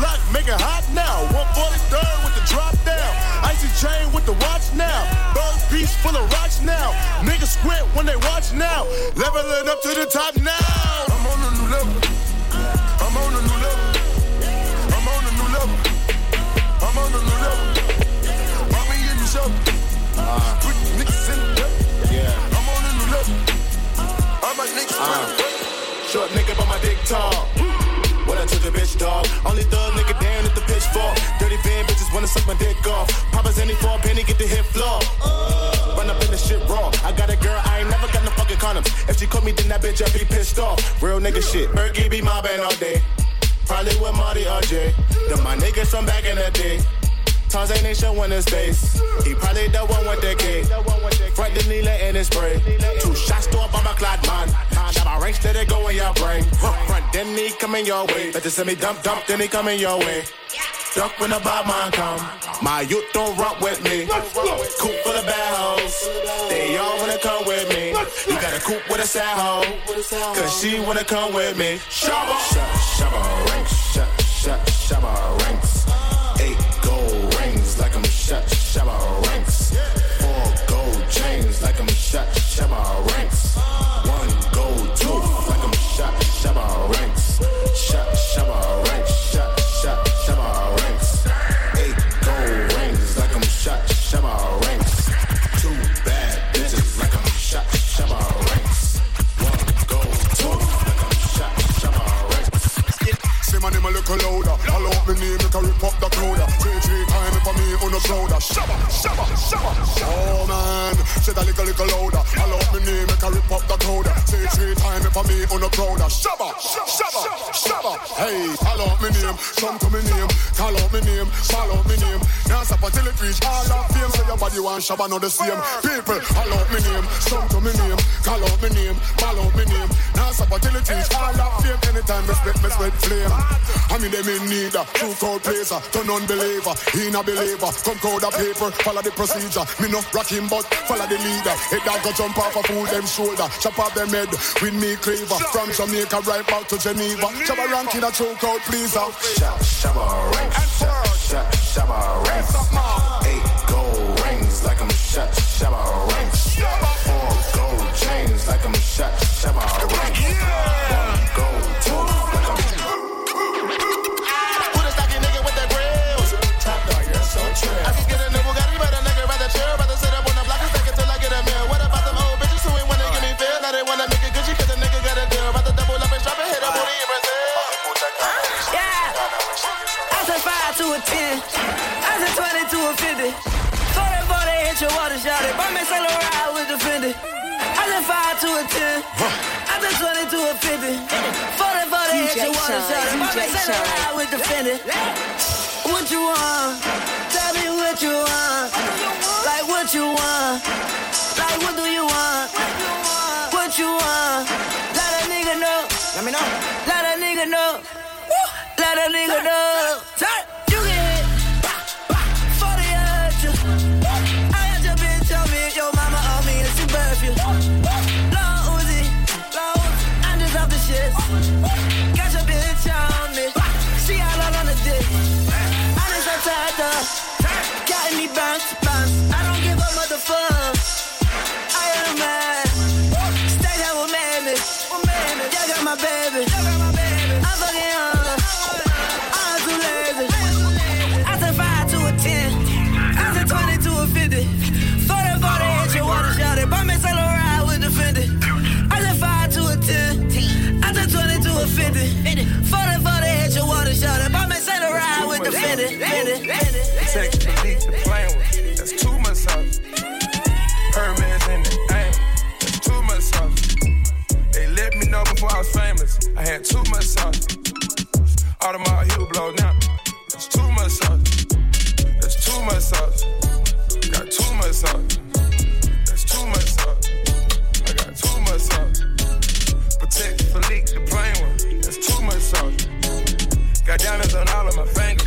block, make it hot now. 143rd with the drop down. Icy chain with the watch now. Bird piece full of rocks now. Niggas squint when they watch now. Leveling up to the top now. I'm on a new level. I'm on a new level. I'm on a new level. I'm on a new level. Mommy in the show. Put niggas in the. Yeah. I'm on a new level. All my niggas uh. Short nigga, but my dick tall. Took a bitch dog. Only thug nigga down at the pitchfork. Dirty van bitches wanna suck my dick off. Papa's any for a penny, get the hit floor. Run up in the shit raw. I got a girl, I ain't never got no fucking condoms. If she caught me, then that bitch, I'd be pissed off. Real nigga shit. Berkey be mobbing all day. Probably with Marty or Jay. Them my niggas from back in the day. Tarzan ain't showing his face. He probably the one with the cake. Frank the needle in his spray. Two shots to a bomber clad man. Shabba ranks till they go in your brain. Front, then he coming your way. Better send me dump, dump, then he coming your way. Duck when the bad man come. My youth don't rock with me. Coop of bad hoes. They all wanna come with me. You got a coop with a sad hoe. Cause she wanna come with me. Shabba. Shabba ranks. Shabba ranks. Body want shabba, not the same. People, call out me name, come to me name. Call out me name, call out me name. Now stop until it reach all of fame. Anytime me spit, me spit flame. I mean them in need a true cold placer, to non-believer, in a believer. Come code a paper, follow the procedure. Me no rock him, but follow the leader. Head dog go jump off a fool them shoulder, chop off them head with me cleaver. From Jamaica right back to Geneva. Shabba ranking a true cold pleaser. Shabba. Shot, shabba ranks. Eight gold like I'm a shot. Shabba ranks. Four gold chains like I'm shot. Shabba ranks. I said five to a ten. I said twenty to a fifty. Forty, forty, your water Shine, shot it. DJ Saint Shine. Laurent with the Fendi. What you want? Tell me what you want. Like what you want? Like what do you want? Uh, let a nigga know. Let me know. Let a nigga know. Let a nigga know. Turn. Had too much sauce. Audemars heel blow now. That's too much sauce. That's too much sauce. Got too much sauce. That's too much sauce. I got too much sauce. Patek Philippe, the plain one. That's too much sauce. Got diamonds on all of my fingers.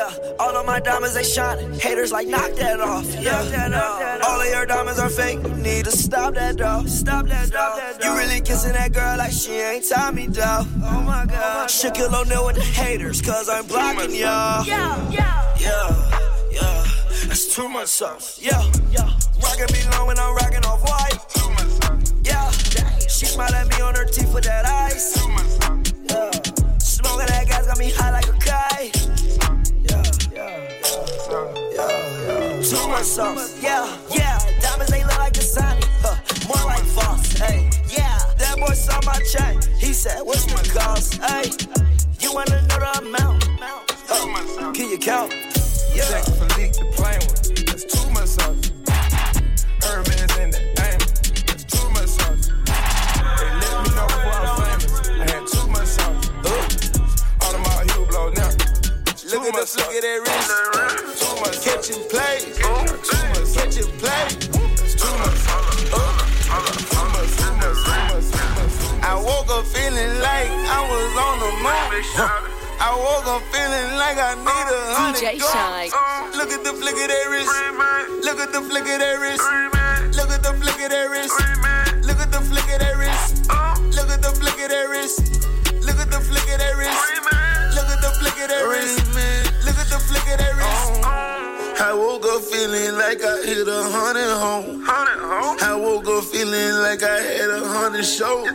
Yeah, all of my diamonds they shining. Haters like knock that off. Yeah, all of your diamonds are fake. You need to stop that dog. Stop that dog. You really kissing that girl like she ain't Tommy dog. Oh my god. Shaquille O'Neal with the haters, cause I'm blocking y'all. Yeah, yeah, yeah, yeah. That's too much sauce. Yeah, yeah. Rockin' me long when I'm rockin' off white. Too much sauce. Yeah, she smile at me on her teeth with that ice. Too much sauce. Yeah, smoking that gas got me high Too much. Yeah, yeah. Diamonds they look like a Sonic. Huh. More like false. Hey, yeah. That boy saw my chain. He said, What's the cost? Hey, you wanna know the amount? Huh. Can you count? Yeah. DJ guns. Shynn. Uh, look at the flick of that wrist. Look at the flick of that wrist. Look at the flick of that wrist. Look at the flick of that wrist. Look at the flick of that wrist. Look at the flick of that wrist. Look at the flick of that wrist. Feeling like I hit a hundred home. I woke up feeling like I had a hundred shows.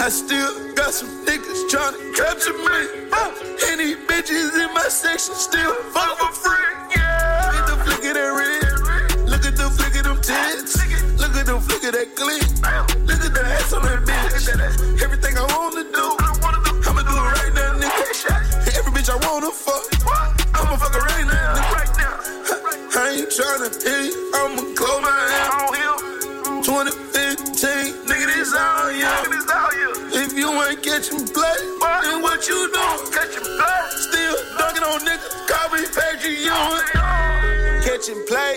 I still got some niggas trying to capture me. And these bitches in my section still fuck for free. Yeah. Look at the flick of that red. Look at the flick of them tits. Look at the flick of that clip. I'ma close my hand. 2015, nigga, this all you. If you ain't catching blood, then what you doing? Catching blood. Still dunking on niggas, copy, page you. Catching play.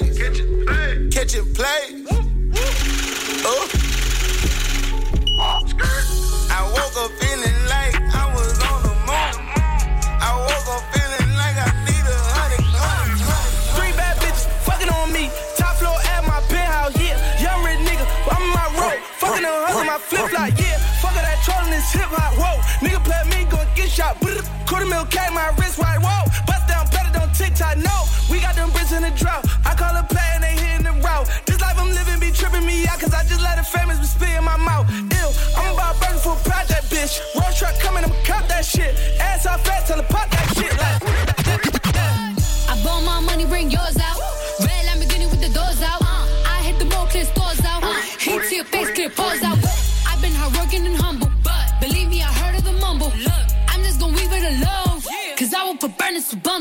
okay, my wrist white, whoa.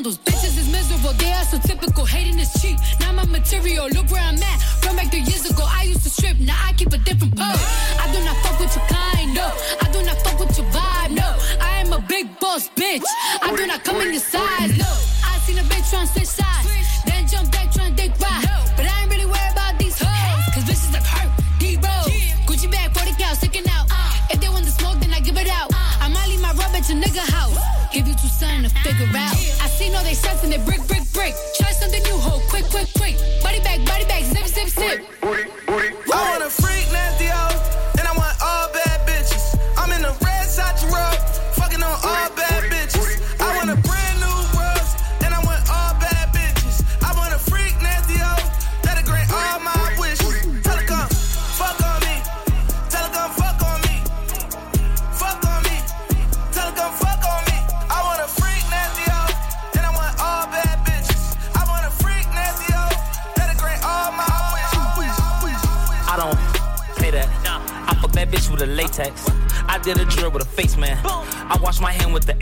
Bundles. Bitches is miserable, they are so typical. Hating is cheap. Now my material, look where I'm at. From back three years ago, I used to strip, now I keep a different pose. I do not fuck with your kind, no. I do not fuck with your vibe, no. I am a big boss, bitch. I do not come in your size, no. I seen a bitch tryna switch sides.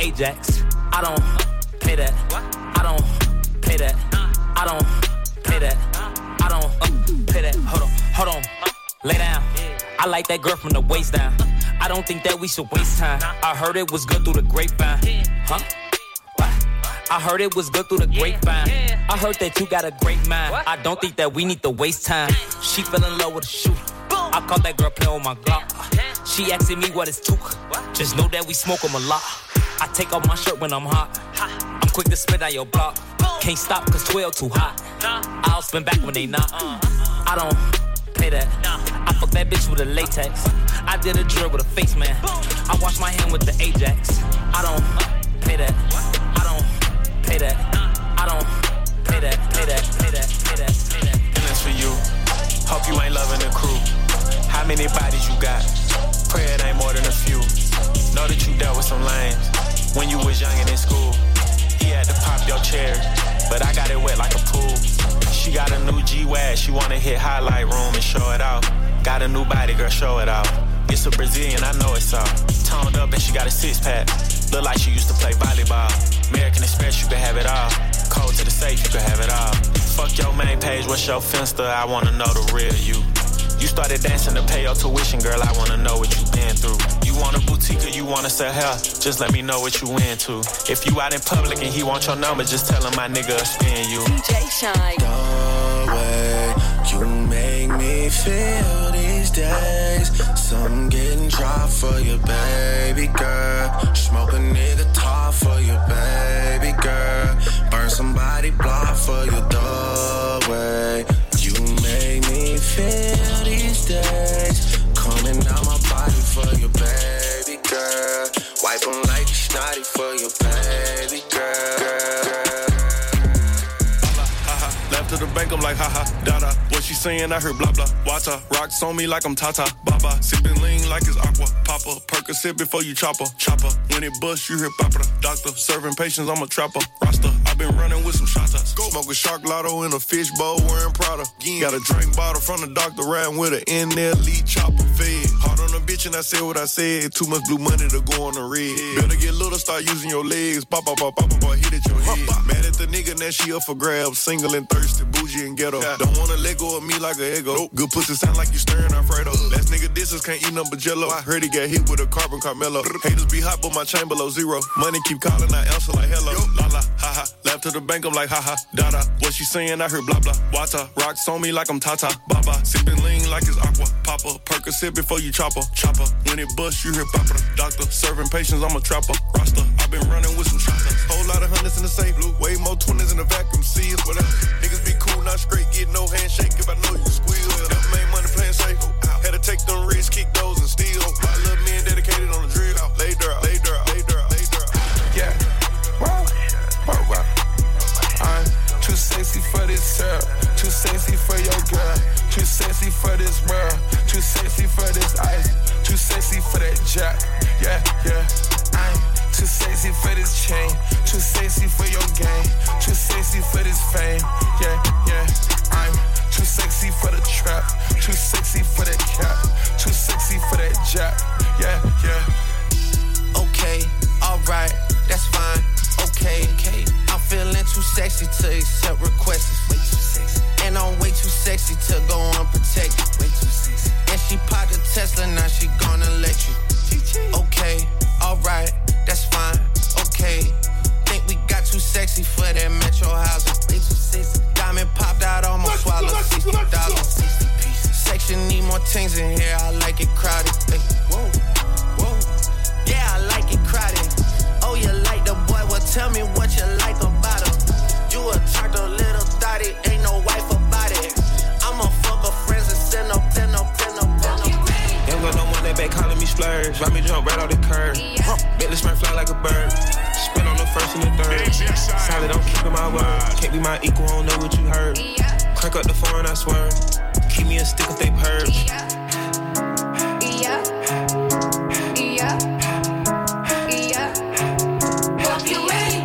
Ajax. I don't pay that. I don't pay that. I don't pay that. I don't pay that. Hold on, hold on. Lay down. I like that girl from the waist down. I don't think that we should waste time. I heard it was good through the grapevine. Huh? I heard it was good through the grapevine. I heard that you got a great mind. I don't think that we need to waste time. She fell in love with a shooter. I caught that girl playing with my Glock. She asking me what it's took. Just know that we smoke 'em a lot. I take off my shirt when I'm hot. I'm quick to spit on your block. Can't stop cause 12 too hot. I'll spin back when they not. I don't pay that. I fuck that bitch with a latex. I did a drill with a face man. I wash my hand with the Ajax. I don't pay that. I don't pay that. I don't pay that. Pay that. Pay that. Pay that. Pay that. feelings for you. Hope you ain't loving the crew. How many bodies you got? Pray it ain't more than a few. Know that you dealt with some you was young and in school. He had to pop your chair, but I got it wet like a pool. She got a new G-Wag, she wanna hit highlight room and show it off. Got a new body, girl, show it off. It's a Brazilian, I know it's all. Toned up and she got a six pack. Look like she used to play volleyball. American Express, you can have it all. Code to the safe, you can have it all. Fuck your main page, what's your finsta? I wanna know the real you. You started dancing to pay your tuition, girl. I wanna know what you been through. You want a boutique or you wanna sell hair? Just let me know what you into. If you out in public and he want your number, just tell him my nigga spin you. DJ Shynn. The way you make me feel these days. Some getting dry for you, baby girl. Smoke a nigga top for you, baby I'm like, haha, dada. What she saying, I heard blah blah. Wata, rocks on me like I'm Tata. Baba, sipping lean like it's aqua. Papa, Percocet before you chopper. Chopper, when it bust, you hear papa. Doctor, serving patients, I'm a trapper. Roster, I've been running with some shots. Go. Smoke a shark lotto in a fish bowl, wearing Prada. Got a drink bottle from the doctor, riding with an lead chopper. Bitch, and I said what I said. Too much blue money to go on the red. Better get little, start using your legs. Pop, pop, pop, pop, pop, hit at your head. Mad at the nigga, now she up for grabs. Single and thirsty, bougie and ghetto. Don't wanna let go of me like a ego. Good pussy sound like you stirring Alfredo. Last nigga disses can't eat nothing but jello. I heard he got hit with a carbon Carmelo. Haters be hot, but my chain below zero. Money keep calling, I answer like hello. La la, ha ha. To the bank, I'm like ha ha. Da da. What she saying, I heard blah blah. Wata, rocks on me like I'm Tata. Baba, sipping lean like it's aqua. Papa, Percocet before you chopper. Chopper, when it bust, you hear papa. Doctor, serving patients, I'm a trapper. Roster, I've been running with some shots. Whole lot of hundreds in the safe. Blue, way more twenties in the vacuum seals. Whatever. Niggas be cool, not straight. Get no handshake if I know you squeal. Never made money playing safe. Had to take them risks, kick those and steal. My little men dedicated on the drill. Lay dirt, lay this syrup. Too sexy need more things in here. I like it crowded. Ay, whoa, whoa. Yeah, I like it crowded. Oh, you like the boy? Well, tell me what you like about him. You a a little thotty, ain't no wife about it. I'ma fuck a friends and send up, send up, send up, send up. Young got no money back calling me splurge. Let me jump right off the curb. Yeah. Huh. Make this man fly like a bird. Spin on the first and the third. Solid, I'm keeping my word. Can't be my equal, I don't know what you heard. Yeah. Crank up the foreign, I swear. Keep me a stick if they purge.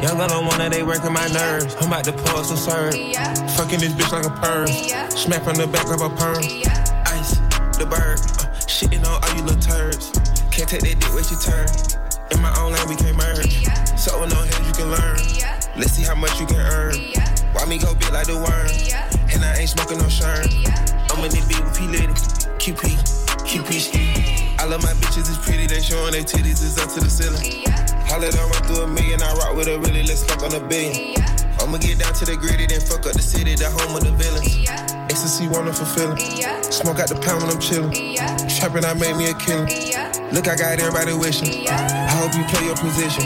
Young on one of they working my nerves. I'm about to pause and serve. Fucking this bitch like a perm. Smack on the back of a perm. Ice, the bird. Uh, shitting on all you little turds. Can't take that dick, wait your turn. In my own lane, we can't merge. So with no head, you can learn. Let's see how much you can earn. Why me go big like the worm? And I ain't smoking no shirt. I'm in the beat with P Litty. QP, QP ski. I love my bitches, it's pretty. They showing their titties, it's up to the ceiling. Holla done run through a million, I rock with a really, let's fuck on a billion. I'ma get down to the gritty, then fuck up the city, the home of the villains. Ecstasy, wonderful feeling. Smoke out the pound when I'm chillin'. Yeah. Trappin', I made me a killer. Look, I got everybody wishing. I hope you play your position.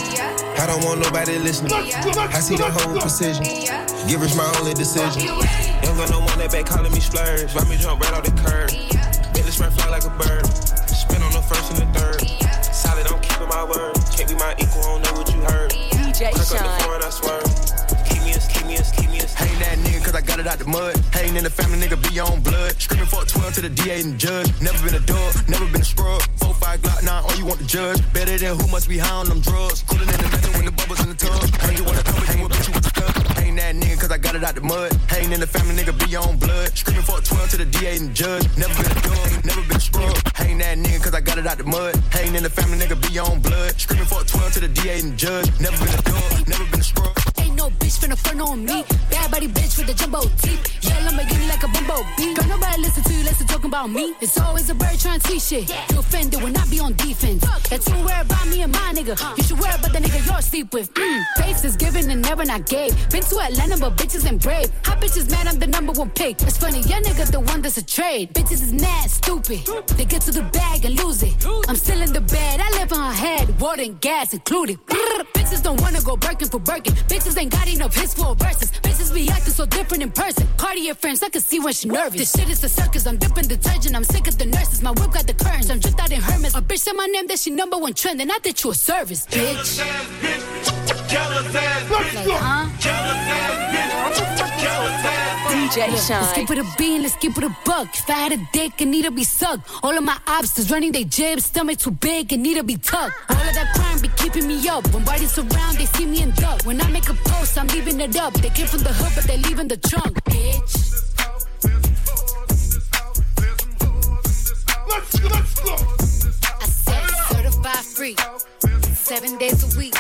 I don't want nobody listening. I see the whole precision. Givers my only decision. Young got no one that back calling me splurge. Why me jump right off the curb? This man fly like a bird. Spin on the first and the third. Solid, I'm keeping my word. Can't be my equal, I don't know what you heard. DJ Crack it out the mud. Hating in the family, nigga be on blood. Screaming for 12 to the DA and judge. Never been a dog, never been a scrub. 4 5 Glock 9, all you want to judge. Better than who must be high on them drugs. Cooler than the metal when the bubbles in the tub. Heard you wanna come with you, with the stuff. Ain't that nigga cause I got it out the mud. Hating in the family, nigga be on blood. Screaming for 12 to the DA and judge. Never been a dog, never been a scrub. Ain't that nigga cause I got it out the mud. Hating in the family, nigga be on blood. Screaming for 12 to the DA and judge. Never been a dog, never been a scrub. Ain't bitch finna front on me. Bad body bitch with the jumbo teeth. Yeah, Lamborghini like a bumblebee. Don't nobody listen to you, listen talking about me. It's always a bird trying to teach shit. You offended when I be on defense. That's you worry about me and my nigga. You should worry about the nigga you're sleep with. Mm. Face is given and never not gave. Been to Atlanta, but bitches ain't brave. Hot bitches mad, I'm the number one pick. It's funny, your nigga the one that's a trade. Bitches is mad, stupid. They get to the bag and lose it. I'm still in the bed, I live on her head. Water and gas included. Brrr. Bitches don't wanna go Birkin for Birkin. Bitches ain't got enough hits for verses. Bitches be acting so different in person. Cartier friends, I can see when she nervous. This shit is a circus, I'm dipping detergent. I'm sick of the nurses. My whip got the curtains. I'm just out in Hermes. A bitch said my name, that she number one trend. And I did you a service, bitch. Like, huh? DJ Let's Shynn. keep it a bean, let's keep it a buck. If I had a dick, it need to be sucked. All of my obstacles running they jibs, stomach too big, it need to be tucked. All of that crime be keeping me up. When bodies around, they see me in duck. When I make a post, I'm leaving it up. They came from the hood, but they leaving the trunk, bitch. Let's, let's go. I said certified free, seven days a week.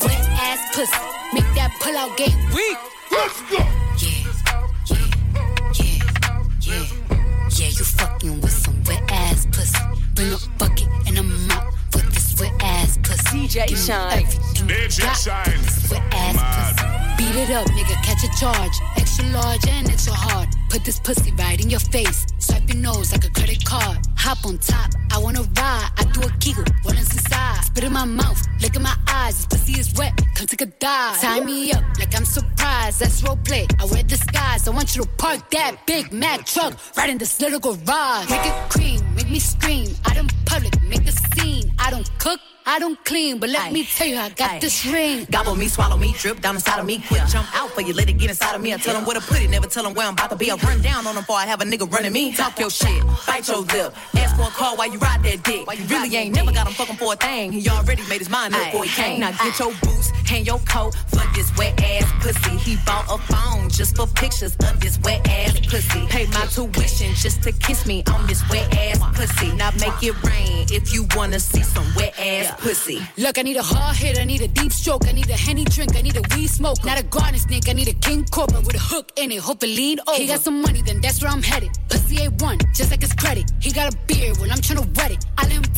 Wet ass pussy, make that pull out game weak. Let's go. Yeah, yeah, yeah. You fucking with some wet ass pussy. Bring a bucket and a mop for this wet ass pussy. DJ Give Shynn. everything you DJ got Shynn. for this wet ass pussy. Beat it up, nigga, catch a charge. Extra large and extra hard. Put this pussy right in your face. Swipe your nose like a credit card. Hop on top, I wanna ride. I do a giggle, is inside? Spit in my mouth, look in my eyes. This pussy is wet, come take a dive. Tie me up like I'm surprised. That's role play. I wear disguise. I want you to park that big Mac truck right in this little garage. Make it cream, make me scream. Out in public, make the scene. I don't cook. I don't clean, but let me tell you, I got this ring. Gobble me, swallow me, drip down inside of me. Quick jump out for you, let it get inside of me. I tell them where to put it, never tell them where I'm about to be. I run down on them before I have a nigga running me. Talk your shit, bite your lip. Ask for a call while you ride that dick. You really ain't never got him fucking for a thing. He already made his mind up before he came. Now get your boots, hang your coat for this wet ass pussy. He bought a phone just for pictures of this wet ass pussy. Paid my tuition just to kiss me on this wet ass pussy. Now make it rain if you wanna see some wet ass pussy. Look, I need a hard hit, I need a deep stroke, I need a henny drink, I need a weed smoke. Not a garden snake, I need a king cobra with a hook in it, hope it lean over. He got some money, then that's where I'm headed. Pussy A1, just like his credit. He got a beard, well, I'm tryna wet it. I let him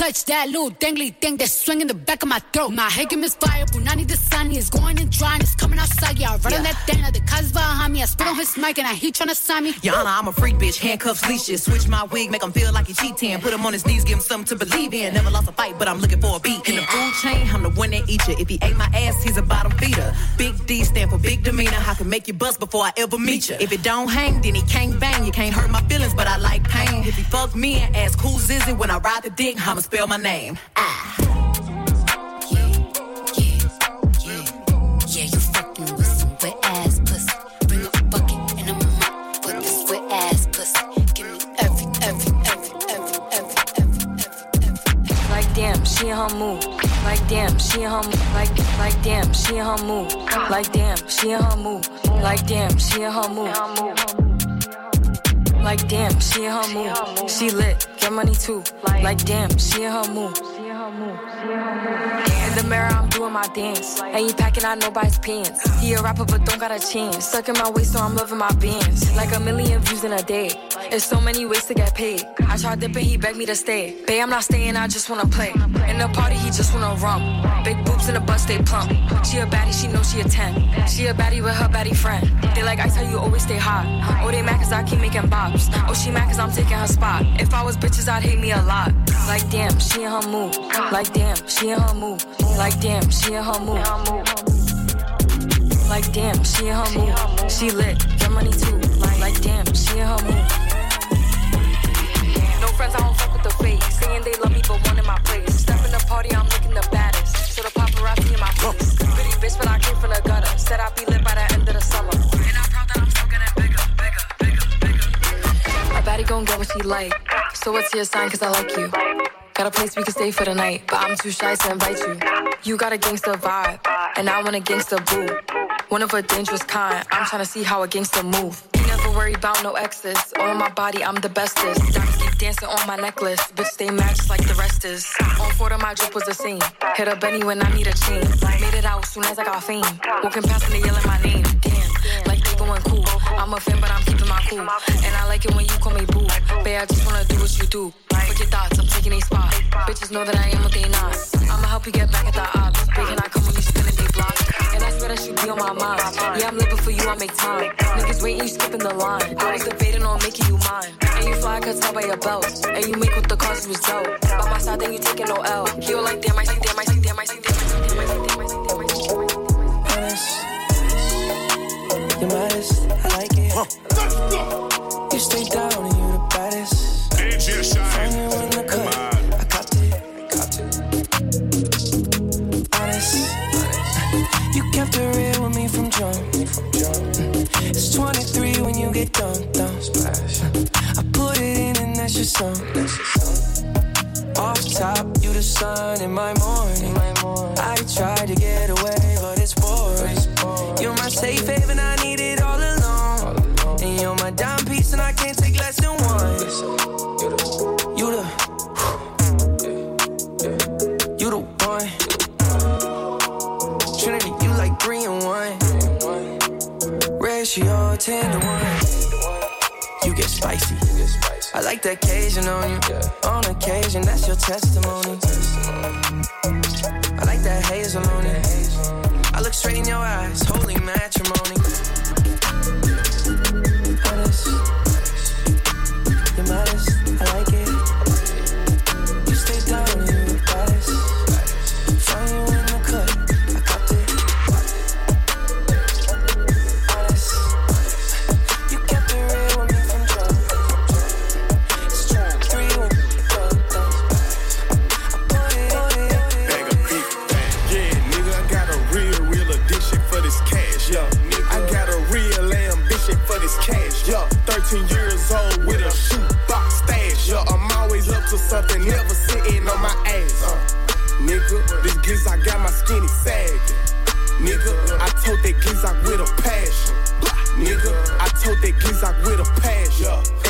touch that little dangly thing that's swinging the back of my throat. My head is fire, punani the sun is going and drying, it's coming outside, yeah. I run on that thing, the cuz behind me, I spit on his mic and I he tryna sign me. Honor, I'm a freak bitch, handcuffs, leashes. Switch my wig, make him feel like he cheating. Put him on his knees, give him something to believe in. Never lost a fight, but I'm looking for a beat. In the food chain, I'm the one that eat you. If he ate my ass, he's a bottom feeder. Big D stand for big demeanor. I can make you bust before I ever meet you. If it don't hang, then he can't bang. You can't hurt my feelings, but I like pain. If he fuck me and ask who's is it when I ride the dick, I'ma spell my name. Ah. Yeah, yeah, yeah, yeah. You fucking with some wet ass pussy. Bring a bucket and a mop with this wet ass pussy. Give me every, every, every, every, every, every, every, every. Like damn, she in her move. Like damn, she in her mood. Like damn, she in her move. Like damn, she in her move. Like damn, she in her move. Like damn, she in her move. She lit, get money too. Like damn, she in her mood. In the mirror, I'm doing my dance. Ain't packing out nobody's pants. He a rapper, but don't got a chance. Stuck in my waist, so I'm loving my bands. Like a million views in a day. There's so many ways to get paid. I tried dipping, he begged me to stay. Babe, I'm not staying, I just wanna play. In the party, he just wanna rum. Big boobs in the bus, they plump. She a baddie, she know she a 10. She a baddie with her baddie friend. They like, I tell you, always stay hot. Oh, they mad cause I keep making bops. Oh, she mad cause I'm taking her spot. If I was bitches, I'd hate me a lot. Like, damn, she in her mood. Like, damn, she in her mood. Like, damn, she in her mood. Like, damn, she in her mood. She lit, get money too. Like, damn, she in her mood friends, I don't fuck with the fake. Saying they love me, but one in my place. Step in the party, I'm looking the baddest. So the paparazzi in my face. Pretty bitch, but I came from the gutter. Said I'd be lit by the end of the summer. And I'm proud that I'm still getting bigger, bigger, bigger, bigger. A baddie gon' get what she like. So what's your sign? Cause I like you. Got a place we can stay for the night, but I'm too shy to invite you. You got a gangster vibe, and I want a gangster boo. One of a dangerous kind. I'm trying to see how a gangster move. Never worry about no exes. On my body, I'm the bestest. Diamonds keep dancing on my necklace. Bitch, stay matched like the rest is. On photo, my drip was the same. Hit a Benny when I need a chain. Made it out soon as I got fame. Walking past and they yelling my name. Damn, like they going cool. I'm a fan, but I'm keeping my cool. And I like it when you call me boo. Babe, I just wanna do what you do. Fuck your thoughts, I'm taking a spot. Bitches know that I am what they not. I'ma help you get back at the odds. Big and I come when you spinning they block. And I swear that should be on my mind. Yeah, I'm living for you, I make time. Niggas waiting, you skipping the line. I was debating on making you mine. And you fly, cause tell by your belt. And you make what the cost was dope. By my side, then you taking no L. He like, damn, I see, damn, I see, damn, I see, damn, I see, damn, I see, damn, I see, damn, I see, damn, I see. Honest, you're modest, I like it. You stay down and you the baddest. DJ Shynn. you in the cut. I copped it, copped it. Kept it real with me from jump. It's 23 when you get done, done. I put it in and that's your song. Off top, you the sun in my morning. I tried to get away, but it's boring. You're my safe haven, I need it all alone. And you're my dime piece, and I can't take less than one. Ratio ten to one. You get spicy. I like the occasion on you. On occasion, that's your testimony. I like that hazel on it. I look straight in your eyes, holy matrimony. He's like with a passion. Yeah.